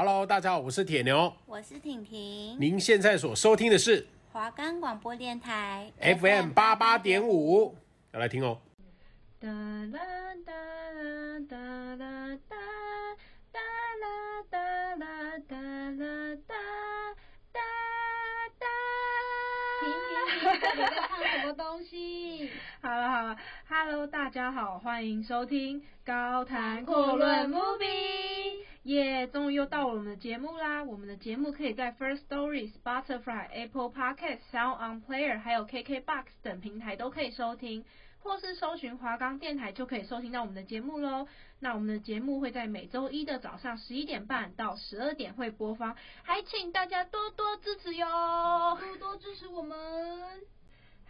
Hello，大家好，我是铁牛，我是婷婷。您现在所收听的是华冈广播电台 FM 八八点五，要来听哦。哒啦哒啦哒啦哒，哒啦哒啦哒啦哒，哒哒。婷婷，你在唱什么东西？好了好了，Hello，大家好，欢迎收听高谈阔论 Movie。耶，终于又到了我们的节目啦！我们的节目可以在 First Story、Spotify、Apple Podcasts、Sound On Player 还有 KKBox 等平台都可以收听，或是搜寻华冈电台就可以收听到我们的节目喽。那我们的节目会在每周一的早上十一点半到十二点会播放，还请大家多多支持哟，多多支持我们。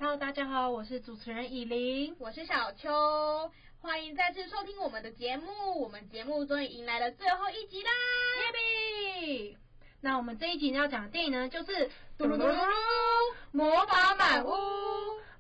Hello，大家好，我是主持人以琳，我是小秋。欢迎再次收听我们的节目，我们节目终于迎来了最后一集啦！耶比！那我们这一集要讲的电影呢，就是《嘟噜嘟噜噜魔法满屋》。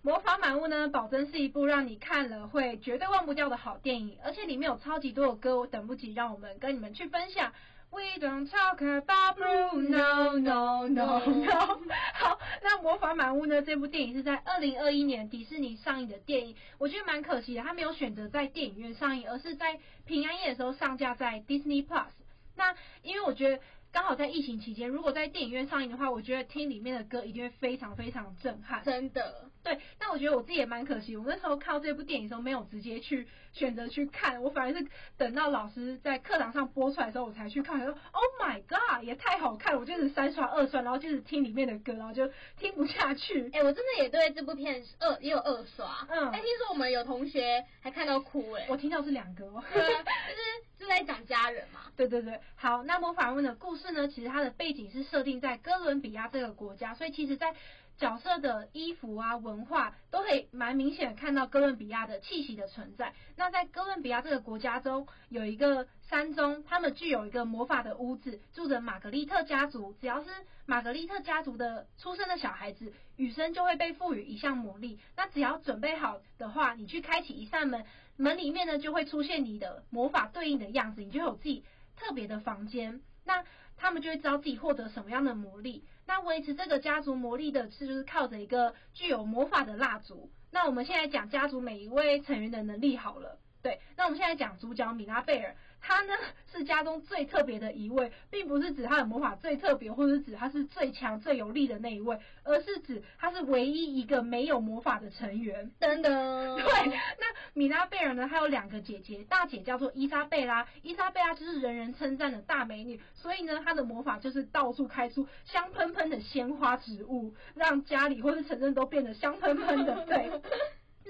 魔法满屋呢，保证是一部让你看了会绝对忘不掉的好电影，而且里面有超级多的歌，我等不及让我们跟你们去分享。We don't talk about Bruno, no, no, no, no. 好，那《魔法满屋》呢？这部电影是在二零二一年迪士尼上映的电影，我觉得蛮可惜的，它没有选择在电影院上映，而是在平安夜的时候上架在 Disney Plus。那因为我觉得。刚好在疫情期间，如果在电影院上映的话，我觉得听里面的歌一定会非常非常震撼。真的，对。但我觉得我自己也蛮可惜，我那时候看到这部电影的时候，没有直接去选择去看，我反而是等到老师在课堂上播出来的时候，我才去看。说 Oh my God，也太好看了！我就是三刷二刷，然后就是听里面的歌，然后就听不下去。哎、欸，我真的也对这部片二也有二刷。嗯。哎、欸，听说我们有同学还看到哭哎、欸。我听到是两个。对，就是就在讲家人嘛。对对对。好，那魔法问的故事呢？其实它的背景是设定在哥伦比亚这个国家，所以其实，在角色的衣服啊、文化都可以蛮明显看到哥伦比亚的气息的存在。那在哥伦比亚这个国家中，有一个山中，他们具有一个魔法的屋子，住着玛格丽特家族。只要是玛格丽特家族的出生的小孩子，与生就会被赋予一项魔力。那只要准备好的话，你去开启一扇门，门里面呢就会出现你的魔法对应的样子，你就有自己特别的房间。那他们就会知道自己获得什么样的魔力。那维持这个家族魔力的是，就是靠着一个具有魔法的蜡烛。那我们现在讲家族每一位成员的能力好了。对，那我们现在讲主角米拉贝尔，她呢是家中最特别的一位，并不是指她的魔法最特别，或者是指她是最强最有力的那一位，而是指她是唯一一个没有魔法的成员。等等，对，那米拉贝尔呢，她有两个姐姐，大姐叫做伊莎贝拉，伊莎贝拉就是人人称赞的大美女，所以呢，她的魔法就是到处开出香喷喷的鲜花植物，让家里或是城镇都变得香喷喷的。对。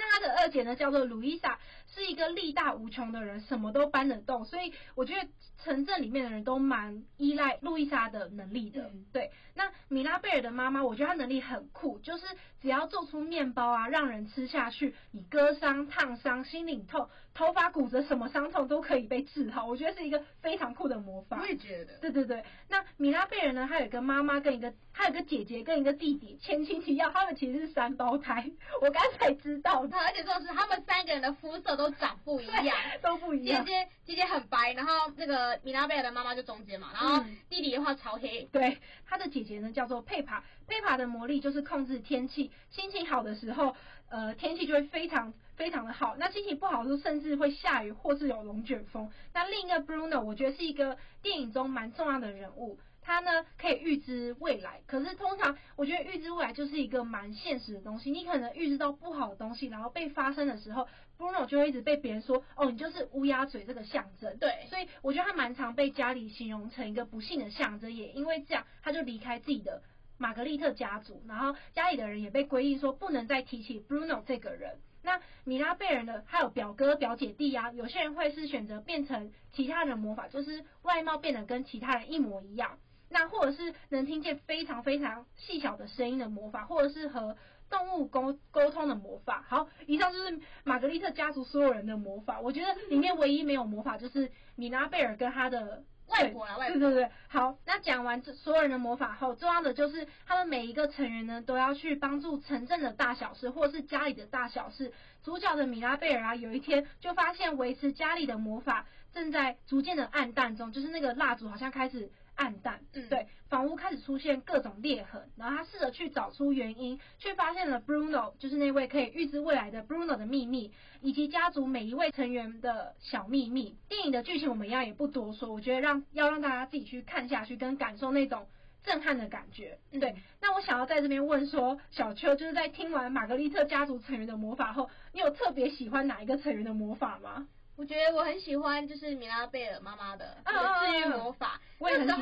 那她的二姐呢，叫做鲁伊莎，是一个力大无穷的人，什么都搬得动，所以我觉得城镇里面的人都蛮依赖路易莎的能力的。嗯、对，那米拉贝尔的妈妈，我觉得她能力很酷，就是只要做出面包啊，让人吃下去，你割伤、烫伤、心灵痛、头发骨折，什么伤痛都可以被治好。我觉得是一个非常酷的魔法。我也觉得。对对对，那米拉贝尔呢，她有一个妈妈跟一个，她有个姐姐跟一个弟弟，前情提要，他们其实是三胞胎。我刚才知道。而且说是他们三个人的肤色都长不一样，都不一样。姐姐姐姐很白，然后那个米拉贝尔的妈妈就中间嘛，然后弟弟的话超黑。嗯、对，他的姐姐呢叫做佩帕，佩帕的魔力就是控制天气，心情好的时候，呃，天气就会非常非常的好。那心情不好的时候，甚至会下雨或是有龙卷风。那另一个 Bruno，我觉得是一个电影中蛮重要的人物。他呢可以预知未来，可是通常我觉得预知未来就是一个蛮现实的东西。你可能预知到不好的东西，然后被发生的时候，Bruno 就会一直被别人说，哦，你就是乌鸦嘴这个象征。对，所以我觉得他蛮常被家里形容成一个不幸的象征，也因为这样，他就离开自己的玛格丽特家族，然后家里的人也被规定说不能再提起 Bruno 这个人。那米拉贝尔呢？还有表哥、表姐弟啊，有些人会是选择变成其他人魔法，就是外貌变得跟其他人一模一样。那或者是能听见非常非常细小的声音的魔法，或者是和动物沟沟通的魔法。好，以上就是玛格丽特家族所有人的魔法。我觉得里面唯一没有魔法就是米拉贝尔跟他的外婆啊，外婆。对对对，好，那讲完这所有人的魔法后，重要的就是他们每一个成员呢，都要去帮助城镇的大小事，或是家里的大小事。主角的米拉贝尔啊，有一天就发现维持家里的魔法正在逐渐的暗淡中，就是那个蜡烛好像开始暗淡，嗯，对，房屋开始出现各种裂痕，然后他试着去找出原因，却发现了 Bruno，就是那位可以预知未来的 Bruno 的秘密，以及家族每一位成员的小秘密。电影的剧情我们一样也不多说，我觉得让要让大家自己去看下去，跟感受那种震撼的感觉。对，嗯、那我想要在这边问说，小秋就是在听完玛格丽特家族成员的魔法后，你有特别喜欢哪一个成员的魔法吗？我觉得我很喜欢，就是米拉贝尔妈妈的治愈魔法。我也很喜。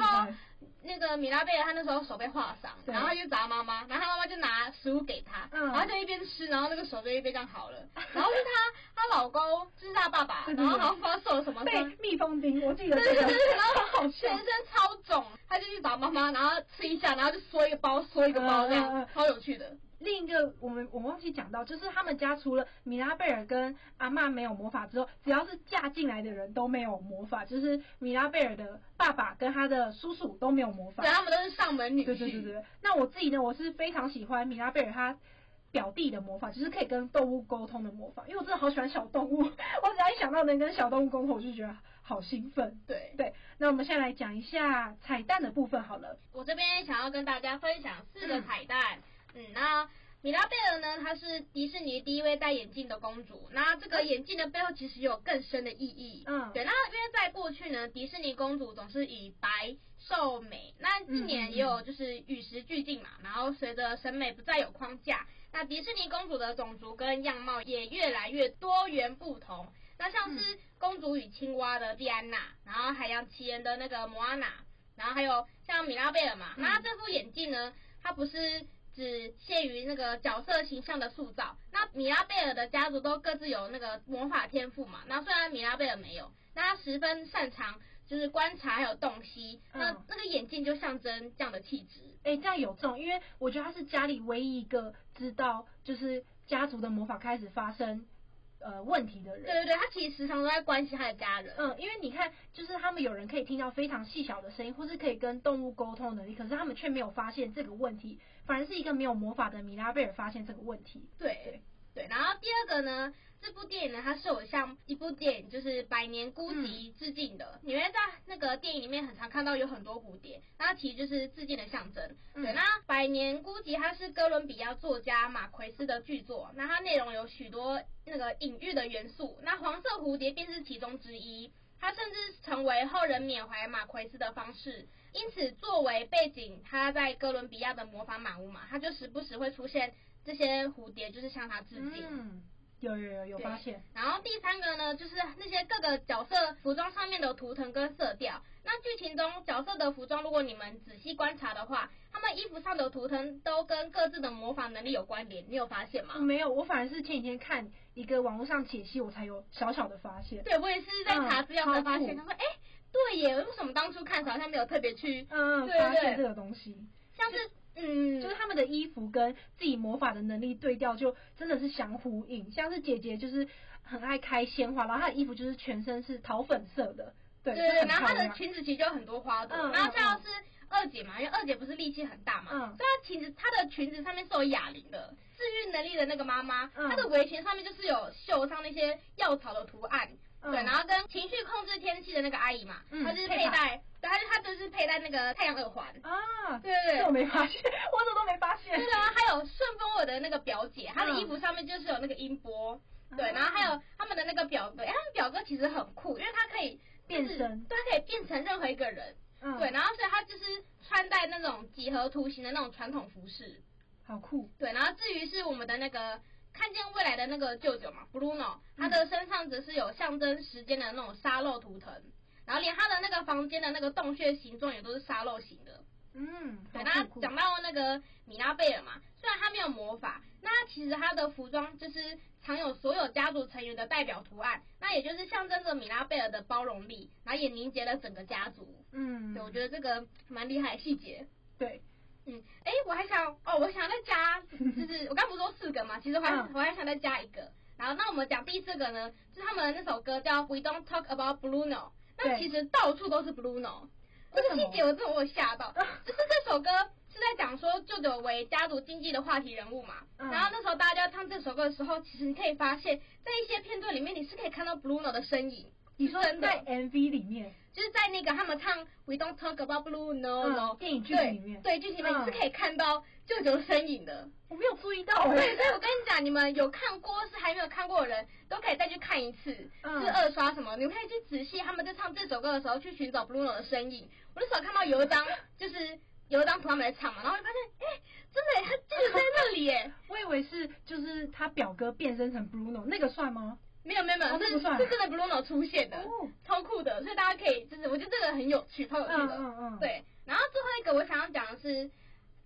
那个米拉贝尔她那时候手被划伤，然后她就找妈妈，然后她妈妈就拿食物给她，然后就一边吃，然后那个手就一边这样好了。然后是她她老公，就是她爸爸，然后好像发受了什么被蜜蜂叮，我记得。对对对，然后全身超肿，他就去找妈妈，然后吃一下，然后就缩一个包，缩一个包这样，超有趣的。另一个我们我忘记讲到，就是他们家除了米拉贝尔跟阿嬷没有魔法之后，只要是嫁进来的人都没有魔法，就是米拉贝尔的爸爸跟他的叔叔都没有魔法。对，他们都是上门女婿。对对对对。那我自己呢，我是非常喜欢米拉贝尔他表弟的魔法，就是可以跟动物沟通的魔法，因为我真的好喜欢小动物，我只要一想到能跟小动物沟通，我就觉得好兴奋。对对。那我们现在来讲一下彩蛋的部分好了。我这边想要跟大家分享四个彩蛋。嗯嗯，那米拉贝尔呢？她是迪士尼第一位戴眼镜的公主。那这个眼镜的背后其实有更深的意义。嗯，对。那因为在过去呢，迪士尼公主总是以白瘦美。那近年也有就是与时俱进嘛。然后随着审美不再有框架，那迪士尼公主的种族跟样貌也越来越多元不同。那像是公主与青蛙的蒂安娜，然后海洋奇缘的那个摩阿娜，然后还有像米拉贝尔嘛。那这副眼镜呢，它不是。只限于那个角色形象的塑造。那米拉贝尔的家族都各自有那个魔法天赋嘛。那虽然米拉贝尔没有，那他十分擅长就是观察还有洞悉。那那个眼镜就象征这样的气质。哎、欸，这样有这种，因为我觉得他是家里唯一一个知道就是家族的魔法开始发生。呃，问题的人，对对对，他其实时常都在关心他的家人。嗯，因为你看，就是他们有人可以听到非常细小的声音，或是可以跟动物沟通的能力，可是他们却没有发现这个问题，反而是一个没有魔法的米拉贝尔发现这个问题。对对对，然后第二个呢？这部电影呢，它是有向一部电影就是《百年孤寂》致敬的。你会在那个电影里面很常看到有很多蝴蝶，那其实就是致敬的象征。对，那《百年孤寂》它是哥伦比亚作家马奎斯的巨作，那它内容有许多那个隐喻的元素，那黄色蝴蝶便是其中之一。它甚至成为后人缅怀马奎斯的方式，因此作为背景，它在哥伦比亚的魔法满屋嘛，它就时不时会出现这些蝴蝶，就是向他致敬。嗯有有有有发现，然后第三个呢，就是那些各个角色服装上面的图腾跟色调。那剧情中角色的服装，如果你们仔细观察的话，他们衣服上的图腾都跟各自的模仿能力有关联。你有发现吗？没有，我反而是前几天看一个网络上解析，我才有小小的发现。对，我也是在查资料才发现。他说，哎，对耶，为什么当初看时好像没有特别去嗯发现这个东西？像是。嗯，就是他们的衣服跟自己魔法的能力对调，就真的是相呼应。像是姐姐就是很爱开鲜花，然后她的衣服就是全身是桃粉色的，对对，对，然后她的裙子其实就有很多花朵。嗯、然后像是二姐嘛，因为二姐不是力气很大嘛，嗯，所以她裙子她的裙子上面是有哑铃的，治愈能力的那个妈妈，她、嗯、的围裙上面就是有绣上那些药草的图案。对，然后跟情绪控制天气的那个阿姨嘛，她、嗯、就是佩戴，对，她就她就是佩戴那个太阳耳环。啊，对对对，我没发现，我怎么都没发现。对啊，还有顺丰我的那个表姐，她的衣服上面就是有那个音波，嗯、对，然后还有他们的那个表哥，哎，他们表哥其实很酷，因为他可以、变身，对，他可以变成任何一个人，嗯，对，然后所以他就是穿戴那种几何图形的那种传统服饰，好酷，对，然后至于是我们的那个。看见未来的那个舅舅嘛，Bruno，他的身上则是有象征时间的那种沙漏图腾，然后连他的那个房间的那个洞穴形状也都是沙漏型的。嗯，对，那讲到那个米拉贝尔嘛，虽然他没有魔法，那其实他的服装就是藏有所有家族成员的代表图案，那也就是象征着米拉贝尔的包容力，然后也凝结了整个家族。嗯，对，我觉得这个蛮厉害的细节。对。嗯，哎，我还想哦，我想再加，就是我刚不是说四个嘛，其实我还、嗯、我还想再加一个。然后那我们讲第四个呢，就是他们的那首歌叫 We Don't Talk About Bruno，那其实到处都是 Bruno，这个细节我真的我吓到，就是这首歌是在讲说舅舅为家族经济的话题人物嘛，嗯、然后那时候大家唱这首歌的时候，其实你可以发现，在一些片段里面你是可以看到 Bruno 的身影。你说在 MV 里面，就是在那个他们唱 We Don't Talk About Blue No No、嗯、电影剧里面，对，剧情里面你是可以看到舅舅身影的。我没有注意到对，所以我跟你讲，你们有看过是还没有看过的人都可以再去看一次，嗯、是二刷什么？你们可以去仔细他们在唱这首歌的时候去寻找 Bruno 的身影。我那时候看到有一张，就是有一张图他们在唱嘛，然后就发现，哎、欸，真的，他就是在那里耶。我以为是就是他表哥变身成 Bruno，那个算吗？没有没有没有，哦、是是真的 Bruno 出现的，哦、超酷的，所以大家可以就是我觉得这个很有趣，超有趣的。嗯嗯嗯。对，然后最后一个我想要讲的是。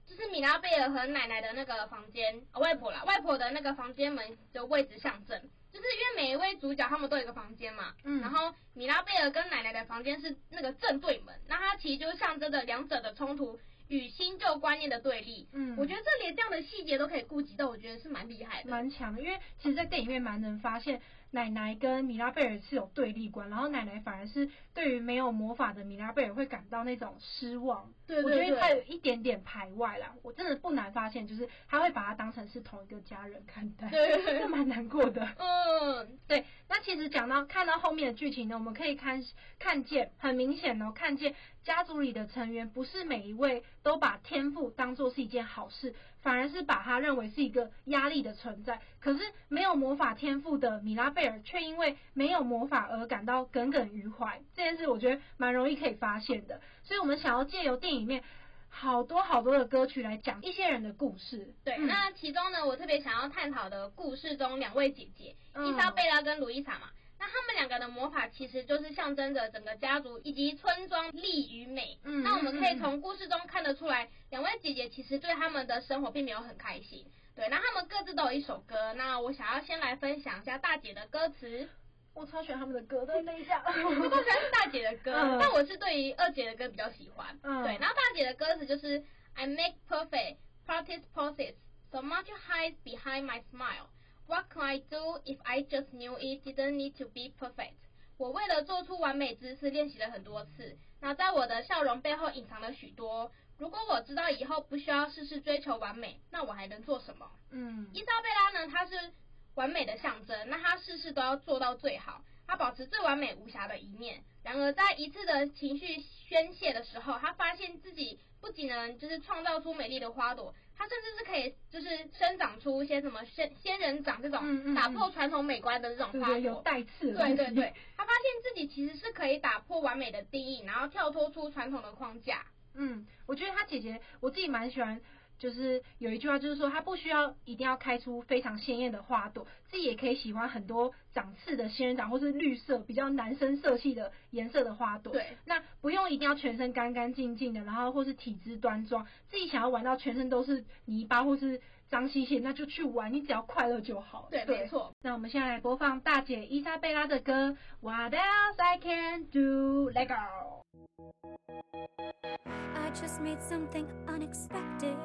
就是米拉贝尔和奶奶的那个房间，哦，外婆啦，外婆的那个房间门的位置象征，就是因为每一位主角他们都有一个房间嘛，嗯，然后米拉贝尔跟奶奶的房间是那个正对门，那它其实就象征着两者的冲突与新旧观念的对立，嗯，我觉得这连这样的细节都可以顾及到，我觉得是蛮厉害的，蛮强的，因为其实，在电影院蛮能发现。奶奶跟米拉贝尔是有对立观，然后奶奶反而是对于没有魔法的米拉贝尔会感到那种失望。对，对，对，我觉得他有一点点排外啦。我真的不难发现，就是他会把他当成是同一个家人看待，对，对，对，蛮难过的。嗯，对。那其实讲到看到后面的剧情呢，我们可以看看见很明显哦，看见家族里的成员不是每一位都把天赋当做是一件好事。反而是把他认为是一个压力的存在，可是没有魔法天赋的米拉贝尔却因为没有魔法而感到耿耿于怀。这件事我觉得蛮容易可以发现的，所以我们想要借由电影里面好多好多的歌曲来讲一些人的故事。对，嗯、那其中呢，我特别想要探讨的故事中两位姐姐，伊莎贝拉跟路易莎嘛。那他们两个的魔法其实就是象征着整个家族以及村庄利与美。嗯，那我们可以从故事中看得出来，两位姐姐其实对他们的生活并没有很开心。对，那他们各自都有一首歌。那我想要先来分享一下大姐的歌词。我超喜欢他们的歌的，等一下，我都喜欢是大姐的歌，嗯、但我是对于二姐的歌比较喜欢。嗯，对，然后大姐的歌词就是 I make perfect practice poses, so much hides behind my smile. What can I do if I just knew it didn't need to be perfect？我为了做出完美姿势练习了很多次。那在我的笑容背后隐藏了许多。如果我知道以后不需要事事追求完美，那我还能做什么？嗯，伊莎贝拉呢？她是完美的象征。那她事事都要做到最好，她保持最完美无瑕的一面。然而在一次的情绪宣泄的时候，她发现自己不仅能就是创造出美丽的花朵。她甚至是可以，就是生长出一些什么仙仙人掌这种打破传统美观的这种花有带刺。对对对，他 发现自己其实是可以打破完美的定义，然后跳脱出传统的框架。嗯，我觉得他姐姐，我自己蛮喜欢。就是有一句话，就是说他不需要一定要开出非常鲜艳的花朵，自己也可以喜欢很多长刺的仙人掌，或是绿色比较男生色系的颜色的花朵。对，那不用一定要全身干干净净的，然后或是体质端庄，自己想要玩到全身都是泥巴或是 脏兮兮，那就去玩，你只要快乐就好。对，对没错。那我们现在来播放大姐伊莎贝拉的歌，What else I can do？Let go。I just made something unexpected.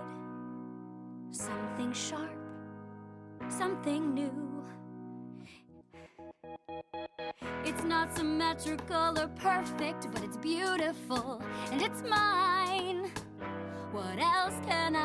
Something sharp, something new. It's not symmetrical or perfect, but it's beautiful and it's mine. What else can I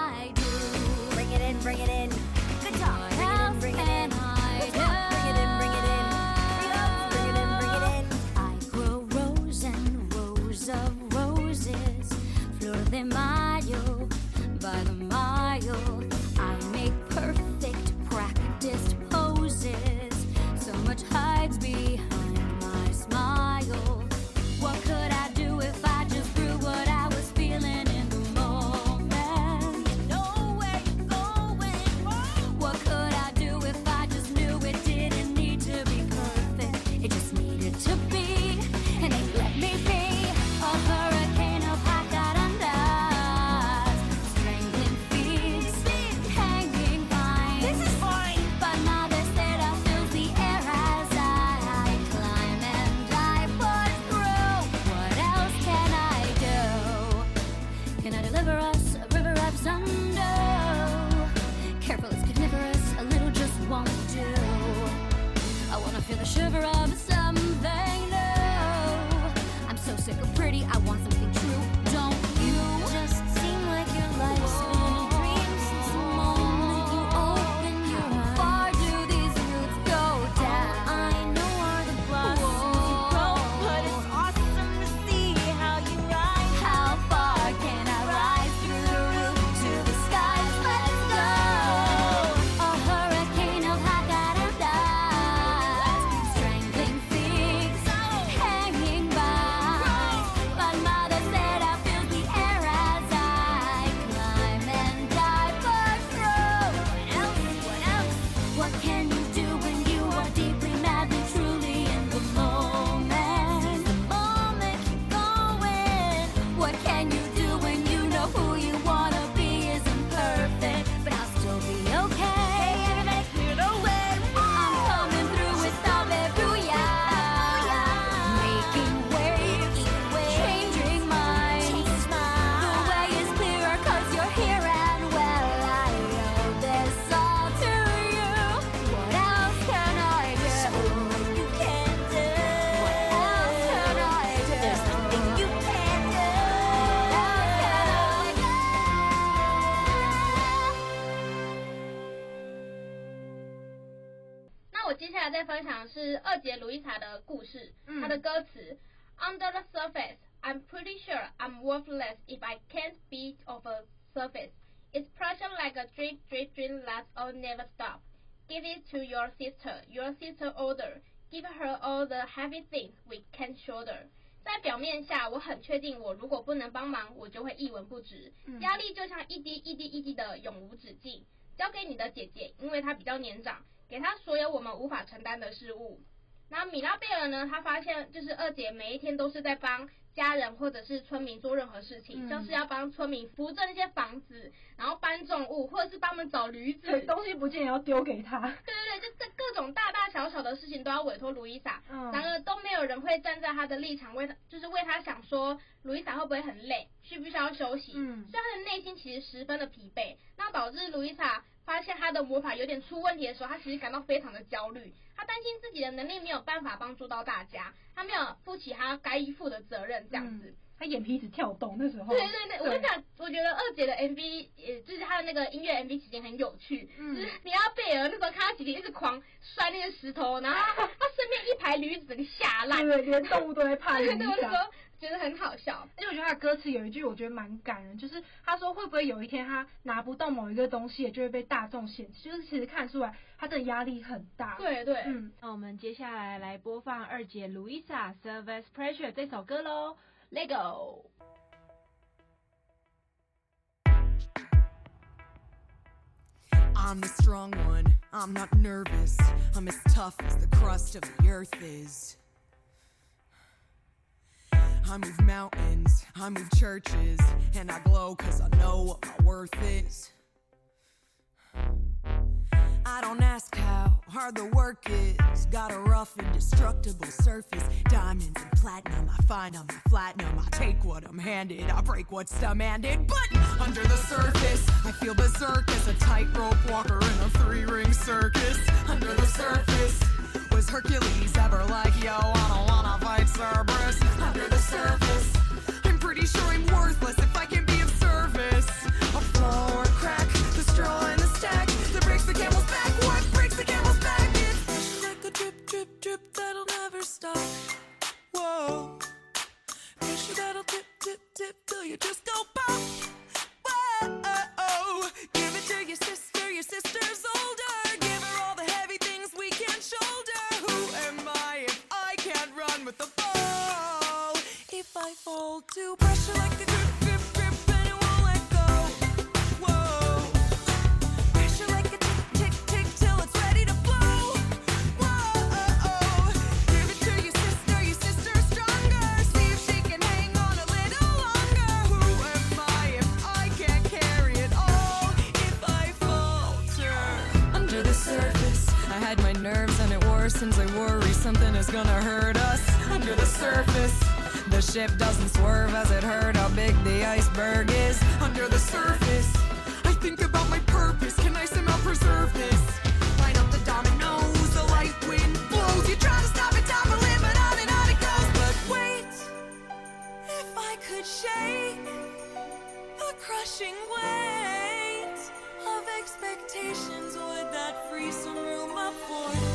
Under the surface, I'm pretty sure I'm worthless if I can't be of a surface. It's pressure like a drip, drip, drip that all never stop. Give it to your sister, your sister older. Give her all the heavy things we can't shoulder. 在表面下，我很确定，我如果不能帮忙，我就会一文不值。压力就像一滴一滴一滴的永无止境。交给你的姐姐，因为她比较年长，给她所有我们无法承担的事物。 那米拉贝尔呢？他发现就是二姐每一天都是在帮家人或者是村民做任何事情，像、嗯、是要帮村民扶正那些房子，然后搬重物，或者是帮他们找驴子，东西不见也要丢给他。对对对，就这各种大大小小的事情都要委托卢伊莎，嗯、然而都没有人会站在他的立场为他，就是为他想说，卢伊莎会不会很累，需不需要休息？嗯，所以他的内心其实十分的疲惫，那导致卢伊莎。发现他的魔法有点出问题的时候，他其实感到非常的焦虑，他担心自己的能力没有办法帮助到大家，他没有负起他该负的责任，这样子、嗯，他眼皮一直跳动那时候。对对对，我跟你讲，我觉得二姐的 MV，也就是她的那个音乐 MV，期间很有趣，嗯、就是你要贝尔那时候看到姐姐一直狂摔那个石头，然后她身边一排驴子给吓烂，对，连动物都会怕。对对对。觉得很好笑，因为我觉得他的歌词有一句我觉得蛮感人，就是他说会不会有一天他拿不到某一个东西，也就会被大众嫌弃，就是其实看出来他的压力很大。对对，嗯，那我们接下来来播放二姐 Louisa Service Pressure 这首歌喽，Let go。I'm the strong one, I'm not nervous, I'm as tough as the crust of the earth is. I move mountains, I move churches, and I glow cause I know what my worth is. I don't ask how hard the work is. Got a rough, indestructible surface. Diamonds and platinum, I find I flatten them. I take what I'm handed, I break what's demanded. But under the surface, I feel berserk as a tightrope walker in a three ring circus. Under the surface, was Hercules ever like, yo, I don't Cerberus? Under the surface, I'm pretty sure I'm worthless if I can be of service. A flaw crack, the straw in the stack that breaks the camel's back. What breaks the camel's back? It's like a drip, drip, drip that'll never stop. Whoa, pressure that'll dip, dip, dip till you just Fall to pressure like a grip, grip, grip, and it won't let go. Whoa, pressure like a tick, tick, tick till it's ready to blow. Whoa, give it to your sister, your stronger. See if she can hang on a little longer. Who am I if I can't carry it all? If I falter under the surface, I had my nerves and it worsens. I worry something is gonna hurt us under the surface. The ship doesn't swerve as it hurt how big the iceberg is under the surface. I think about my purpose. Can I somehow preserve this? Line up the dominoes, the light wind blows. You try to stop it, time to live, but on and on it goes. But wait, if I could shake the crushing weight of expectations, would that free some room up for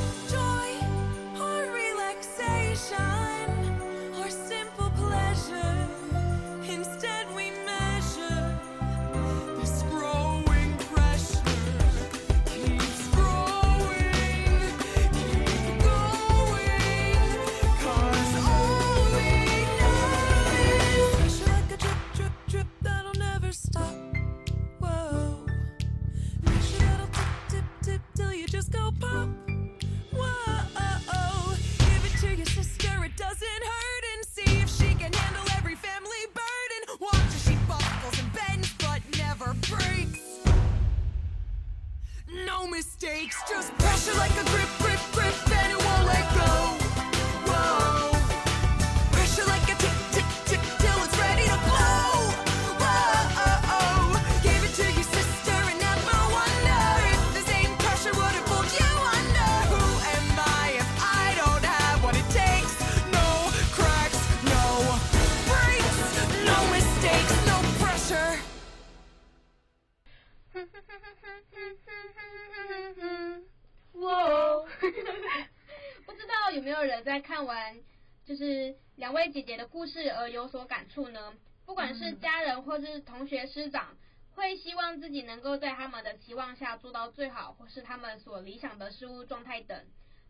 就是两位姐姐的故事而有所感触呢？不管是家人或是同学师长，会希望自己能够在他们的期望下做到最好，或是他们所理想的事物状态等。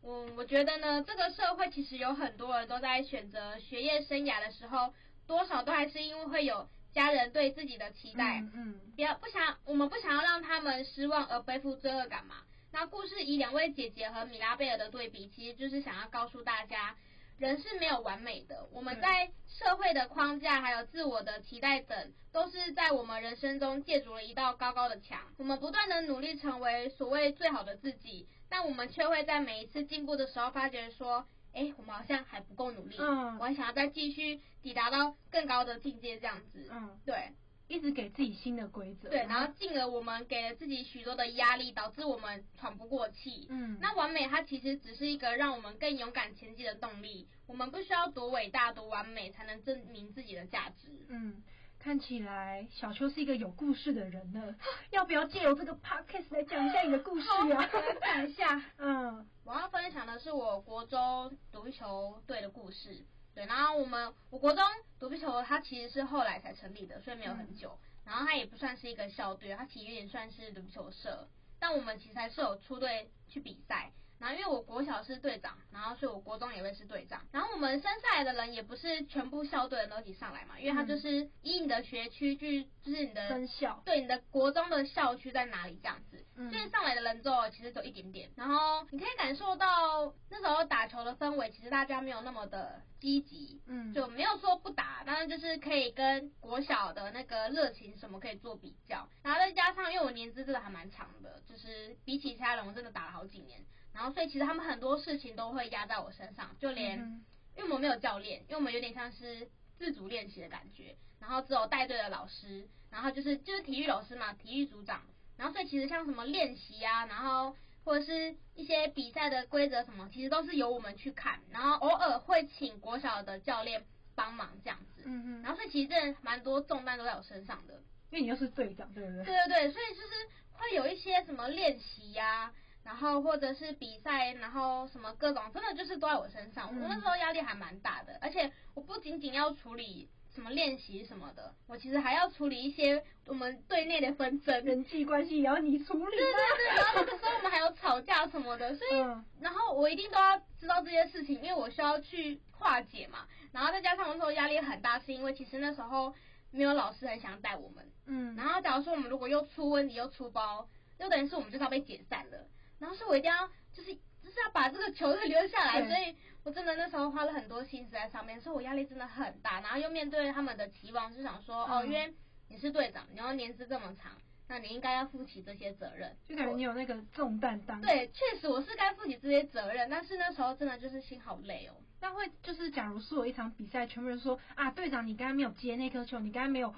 我我觉得呢，这个社会其实有很多人都在选择学业生涯的时候，多少都还是因为会有家人对自己的期待，嗯，嗯，不要不想我们不想要让他们失望而背负罪恶感嘛。那故事以两位姐姐和米拉贝尔的对比，其实就是想要告诉大家。人是没有完美的，我们在社会的框架，还有自我的期待等，都是在我们人生中借助了一道高高的墙。我们不断的努力成为所谓最好的自己，但我们却会在每一次进步的时候，发觉说，哎，我们好像还不够努力，嗯，我还想要再继续抵达到更高的境界，这样子，嗯，对。一直给自己新的规则，对，然后进而我们给了自己许多的压力，导致我们喘不过气。嗯，那完美它其实只是一个让我们更勇敢前进的动力。我们不需要多伟大、多完美才能证明自己的价值。嗯，看起来小秋是一个有故事的人呢。要不要借由这个 podcast 来讲一下你的故事啊？来讲一下。嗯，我要分享的是我国中足球队的故事。对，然后我们我国中独臂球，它其实是后来才成立的，所以没有很久。嗯、然后它也不算是一个校队，它其实有点算是独臂球社。但我们其实还是有出队去比赛。然后因为我国小是队长，然后所以我国中也会是队长。然后我们升上来的人也不是全部校队的都一起上来嘛，因为他就是以你的学区去，就是你的分校，对你的国中的校区在哪里这样子。嗯。所以上来的人之后其实就一点点。然后你可以感受到那时候打球的氛围，其实大家没有那么的积极，嗯，就没有说不打，当然就是可以跟国小的那个热情什么可以做比较。然后再加上因为我年资真的还蛮长的，就是比起其他人，我真的打了好几年。然后，所以其实他们很多事情都会压在我身上，就连，因为我们没有教练，因为我们有点像是自主练习的感觉，然后只有带队的老师，然后就是就是体育老师嘛，体育组长，然后所以其实像什么练习啊，然后或者是一些比赛的规则什么，其实都是由我们去看，然后偶尔会请国小的教练帮忙这样子，嗯嗯，然后所以其实真的蛮多重担都在我身上的，因为你又是队长，对不对？对对对，所以就是会有一些什么练习呀。然后或者是比赛，然后什么各种，真的就是都在我身上。我那时候压力还蛮大的，而且我不仅仅要处理什么练习什么的，我其实还要处理一些我们队内的纷争、人际关系也要你处理。对对对，然后那个时候我们还有吵架什么的，所以然后我一定都要知道这些事情，因为我需要去化解嘛。然后再加上我那时候压力很大，是因为其实那时候没有老师很想带我们。嗯。然后假如说我们如果又出问题又出包，又等于是我们就是要被解散了。然后是我一定要，就是就是要把这个球队留下来，所以我真的那时候花了很多心思在上面，所以我压力真的很大。然后又面对他们的期望，就想说，嗯、哦，因为你是队长，然后年资这么长，那你应该要负起这些责任，就感觉你有那个重担当。对，确实我是该负起这些责任，但是那时候真的就是心好累哦。那会就是，假如是我一场比赛，全部人说啊，队长你刚才没有接那颗球，你刚才没有。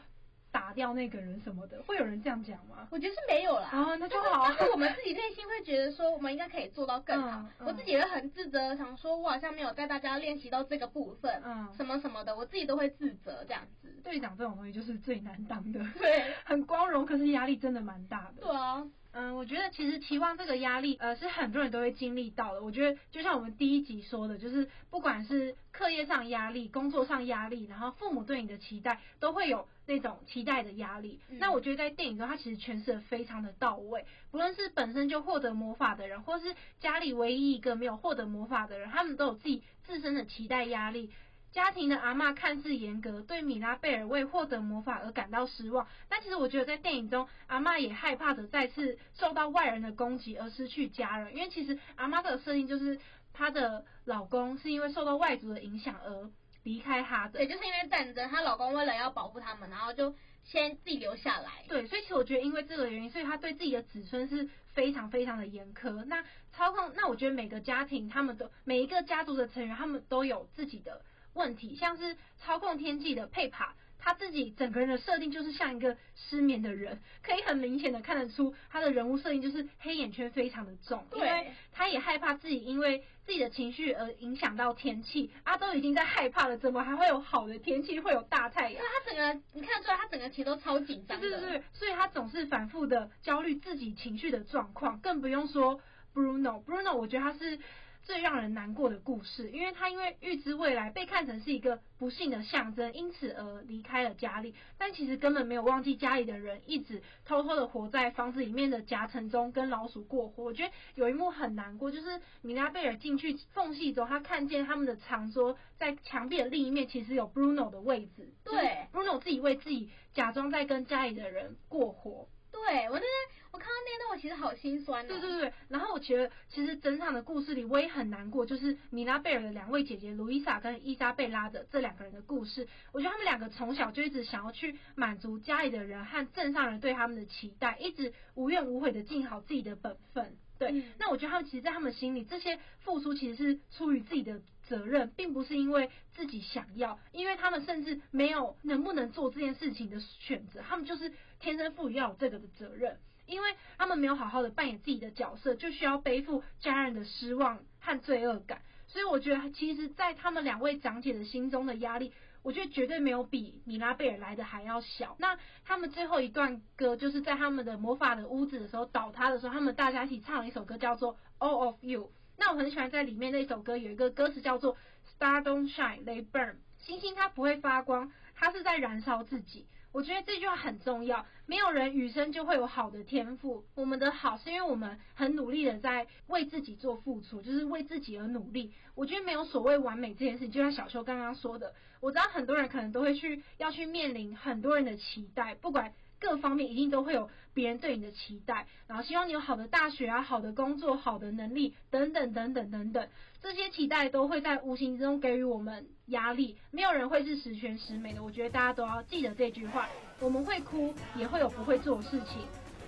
打掉那个人什么的，会有人这样讲吗？我觉得是没有啦。啊，那就好。但是我们自己内心会觉得说，我们应该可以做到更好。嗯、我自己也会很自责，想说我好像没有带大家练习到这个部分，嗯，什么什么的，我自己都会自责这样子。队长这种东西就是最难当的，对，很光荣，可是压力真的蛮大的。对啊。嗯，我觉得其实期望这个压力，呃，是很多人都会经历到的。我觉得就像我们第一集说的，就是不管是课业上压力、工作上压力，然后父母对你的期待，都会有那种期待的压力。嗯。那我觉得在电影中，它其实诠释的非常的到位。不论是本身就获得魔法的人，或是家里唯一一个没有获得魔法的人，他们都有自己自身的期待压力。家庭的阿嬷看似严格，对米拉贝尔为获得魔法而感到失望。但其实我觉得在电影中，阿嬷也害怕着再次受到外人的攻击而失去家人。因为其实阿妈的设定就是她的老公是因为受到外族的影响而离开她的。对，就是因为战争，她老公为了要保护他们，然后就先自己留下来。对，所以其实我觉得因为这个原因，所以他对自己的子孙是非常非常的严苛。那操控，那我觉得每个家庭他们都每一个家族的成员，他们都有自己的。问题像是操控天际的佩帕，他自己整个人的设定就是像一个失眠的人，可以很明显的看得出他的人物设定就是黑眼圈非常的重，因为他也害怕自己因为自己的情绪而影响到天气，阿、啊、都已经在害怕了，怎么还会有好的天气，会有大太阳？那他整个你看得出来，他整个其实都超紧张的，对对对，所以他总是反复的焦虑自己情绪的状况，更不用说 Bruno，Bruno，我觉得他是。最让人难过的故事，因为他因为预知未来被看成是一个不幸的象征，因此而离开了家里，但其实根本没有忘记家里的人一直偷偷的活在房子里面的夹层中跟老鼠过活。我觉得有一幕很难过，就是米拉贝尔进去缝隙中，他看见他们的长桌在墙壁的另一面，其实有 Bruno 的位置，对，Bruno 自己为自己假装在跟家里的人过活。对，我那边我看到那段，我其实好心酸哦。对对对，然后我觉得其实整场的故事里，我也很难过，就是米拉贝尔的两位姐姐卢伊莎跟伊莎贝拉的这两个人的故事。我觉得他们两个从小就一直想要去满足家里的人和镇上人对他们的期待，一直无怨无悔的尽好自己的本分。对，嗯、那我觉得他们其实，在他们心里，这些付出其实是出于自己的责任，并不是因为自己想要，因为他们甚至没有能不能做这件事情的选择，他们就是天生赋予要有这个的责任，因为他们没有好好的扮演自己的角色，就需要背负家人的失望和罪恶感，所以我觉得，其实，在他们两位长姐的心中的压力。我觉得绝对没有比米拉贝尔来的还要小。那他们最后一段歌，就是在他们的魔法的屋子的时候倒塌的时候，他们大家一起唱了一首歌，叫做《All of You》。那我很喜欢在里面那首歌有一个歌词叫做 “Star don't shine, they burn”，星星它不会发光，它是在燃烧自己。我觉得这句话很重要，没有人与生就会有好的天赋。我们的好是因为我们很努力的在为自己做付出，就是为自己而努力。我觉得没有所谓完美这件事情，就像小秋刚刚说的，我知道很多人可能都会去要去面临很多人的期待，不管。各方面一定都会有别人对你的期待，然后希望你有好的大学啊、好的工作、好的能力等等等等等等，这些期待都会在无形之中给予我们压力。没有人会是十全十美的，我觉得大家都要记得这句话。我们会哭，也会有不会做的事情。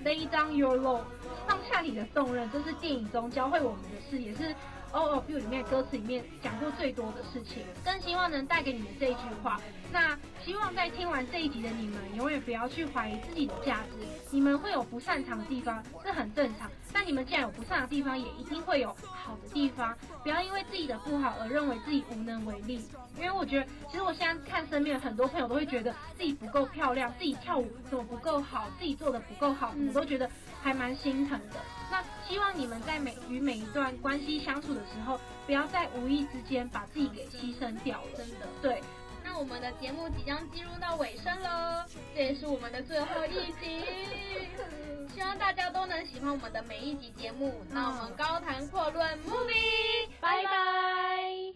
Lay down your load，放下你的重任，这是电影中教会我们的事，也是。All of You 里面歌词里面讲过最多的事情，更希望能带给你们这一句话。那希望在听完这一集的你们，永远不要去怀疑自己的价值。你们会有不擅长的地方，这很正常。但你们既然有不善的地方，也一定会有好的地方。不要因为自己的不好而认为自己无能为力。因为我觉得，其实我现在看身边很多朋友都会觉得自己不够漂亮，自己跳舞怎么不够好，自己做的不够好，我都觉得还蛮心疼的。那希望你们在每与每一段关系相处的时候，不要在无意之间把自己给牺牲掉了。真的，对。那我们的节目即将进入到尾声喽，这也是我们的最后一集。希望大家都能喜欢我们的每一集节目。那我们高谈阔论，movie，拜拜。